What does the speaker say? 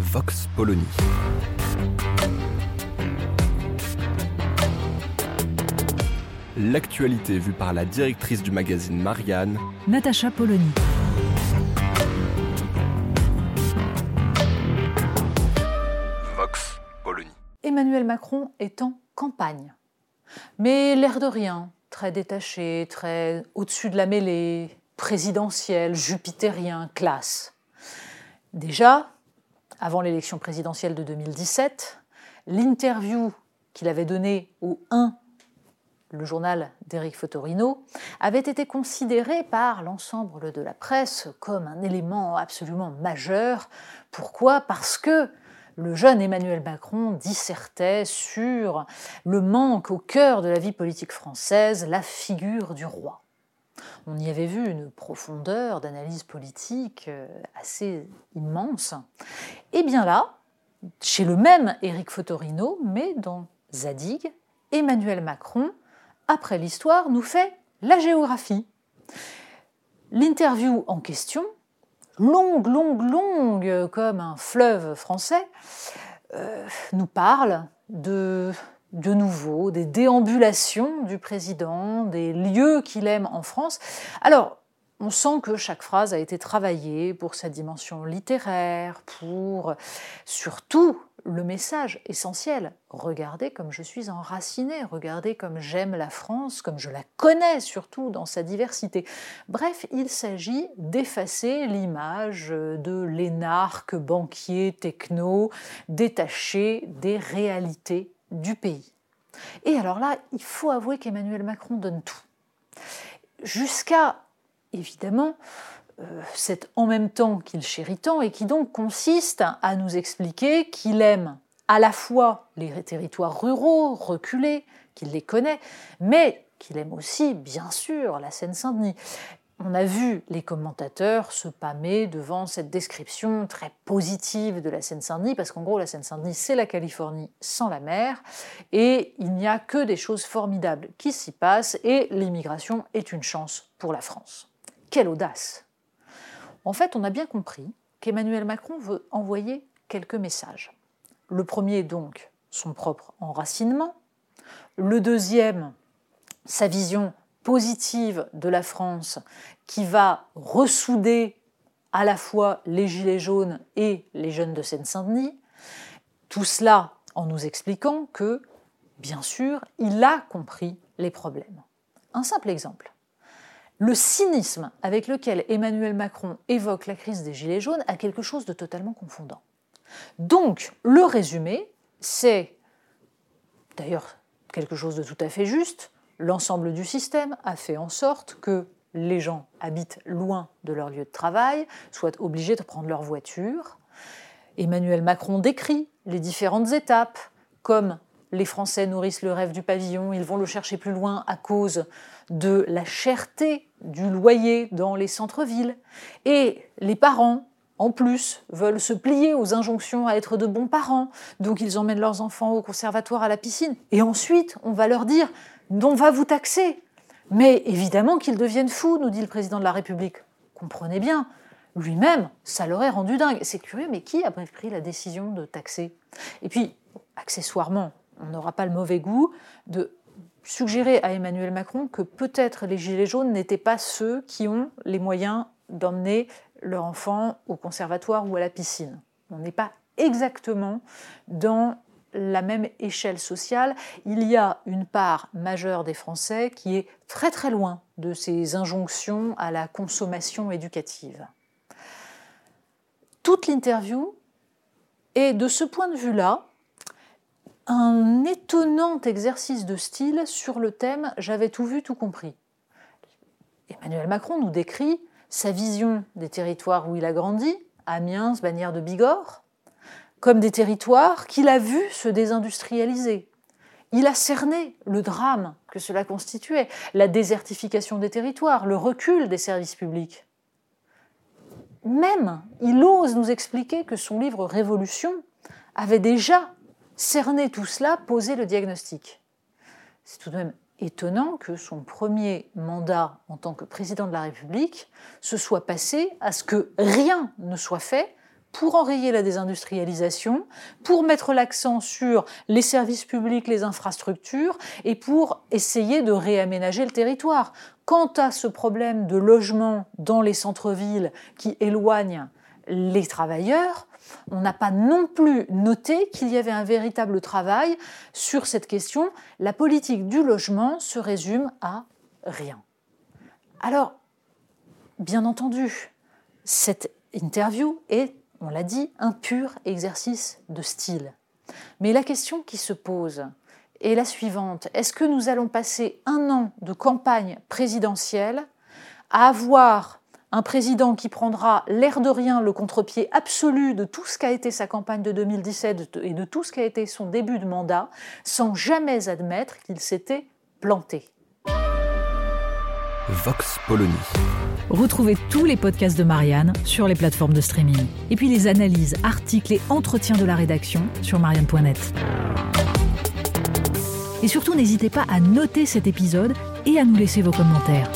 Vox Polony. L'actualité vue par la directrice du magazine Marianne, Natacha Polony. Vox Polony. Emmanuel Macron est en campagne. Mais l'air de rien, très détaché, très au-dessus de la mêlée, présidentiel, jupitérien, classe. Déjà, avant l'élection présidentielle de 2017, l'interview qu'il avait donnée au 1, le journal d'Éric Fotorino, avait été considérée par l'ensemble de la presse comme un élément absolument majeur. Pourquoi? Parce que le jeune Emmanuel Macron dissertait sur le manque au cœur de la vie politique française, la figure du roi. On y avait vu une profondeur d'analyse politique euh, assez immense. Et bien là, chez le même Éric Fotorino, mais dans Zadig, Emmanuel Macron, après l'histoire, nous fait la géographie. L'interview en question longue, longue, longue, comme un fleuve français, euh, nous parle de, de nouveau des déambulations du président, des lieux qu'il aime en France. Alors, on sent que chaque phrase a été travaillée pour sa dimension littéraire, pour surtout le message essentiel. Regardez comme je suis enraciné, regardez comme j'aime la France, comme je la connais surtout dans sa diversité. Bref, il s'agit d'effacer l'image de l'énarque banquier techno détaché des réalités du pays. Et alors là, il faut avouer qu'Emmanuel Macron donne tout. Jusqu'à évidemment, euh, c'est en même temps qu'il chérit tant et qui donc consiste à nous expliquer qu'il aime à la fois les territoires ruraux, reculés, qu'il les connaît, mais qu'il aime aussi, bien sûr, la Seine-Saint-Denis. On a vu les commentateurs se pâmer devant cette description très positive de la Seine-Saint-Denis, parce qu'en gros, la Seine-Saint-Denis, c'est la Californie sans la mer, et il n'y a que des choses formidables qui s'y passent, et l'immigration est une chance pour la France. Quelle audace En fait, on a bien compris qu'Emmanuel Macron veut envoyer quelques messages. Le premier, donc, son propre enracinement. Le deuxième, sa vision positive de la France qui va ressouder à la fois les Gilets jaunes et les jeunes de Seine-Saint-Denis. Tout cela en nous expliquant que, bien sûr, il a compris les problèmes. Un simple exemple. Le cynisme avec lequel Emmanuel Macron évoque la crise des Gilets jaunes a quelque chose de totalement confondant. Donc, le résumé, c'est d'ailleurs quelque chose de tout à fait juste. L'ensemble du système a fait en sorte que les gens habitent loin de leur lieu de travail, soient obligés de prendre leur voiture. Emmanuel Macron décrit les différentes étapes, comme les Français nourrissent le rêve du pavillon, ils vont le chercher plus loin à cause de la cherté du loyer dans les centres-villes. Et les parents, en plus, veulent se plier aux injonctions à être de bons parents, donc ils emmènent leurs enfants au conservatoire, à la piscine. Et ensuite, on va leur dire on va vous taxer. Mais évidemment qu'ils deviennent fous, nous dit le président de la République. Comprenez bien, lui-même, ça l'aurait rendu dingue. C'est curieux, mais qui a pris la décision de taxer? Et puis, accessoirement, on n'aura pas le mauvais goût de suggérer à Emmanuel Macron que peut-être les Gilets jaunes n'étaient pas ceux qui ont les moyens d'emmener leur enfant au conservatoire ou à la piscine. On n'est pas exactement dans la même échelle sociale. Il y a une part majeure des Français qui est très très loin de ces injonctions à la consommation éducative. Toute l'interview est de ce point de vue-là un étonnant exercice de style sur le thème J'avais tout vu, tout compris. Emmanuel Macron nous décrit sa vision des territoires où il a grandi, Amiens, Bagnères de Bigorre, comme des territoires qu'il a vus se désindustrialiser. Il a cerné le drame que cela constituait, la désertification des territoires, le recul des services publics. Même, il ose nous expliquer que son livre Révolution avait déjà cerné tout cela, posé le diagnostic. C'est tout de même étonnant que son premier mandat en tant que président de la République se soit passé à ce que rien ne soit fait pour enrayer la désindustrialisation, pour mettre l'accent sur les services publics, les infrastructures et pour essayer de réaménager le territoire. Quant à ce problème de logement dans les centres-villes qui éloigne les travailleurs, on n'a pas non plus noté qu'il y avait un véritable travail sur cette question. La politique du logement se résume à rien. Alors, bien entendu, cette interview est, on l'a dit, un pur exercice de style. Mais la question qui se pose est la suivante. Est-ce que nous allons passer un an de campagne présidentielle à avoir un président qui prendra l'air de rien le contre-pied absolu de tout ce qu'a été sa campagne de 2017 et de tout ce qu'a été son début de mandat, sans jamais admettre qu'il s'était planté. Vox Polony. Retrouvez tous les podcasts de Marianne sur les plateformes de streaming. Et puis les analyses, articles et entretiens de la rédaction sur marianne.net. Et surtout, n'hésitez pas à noter cet épisode et à nous laisser vos commentaires.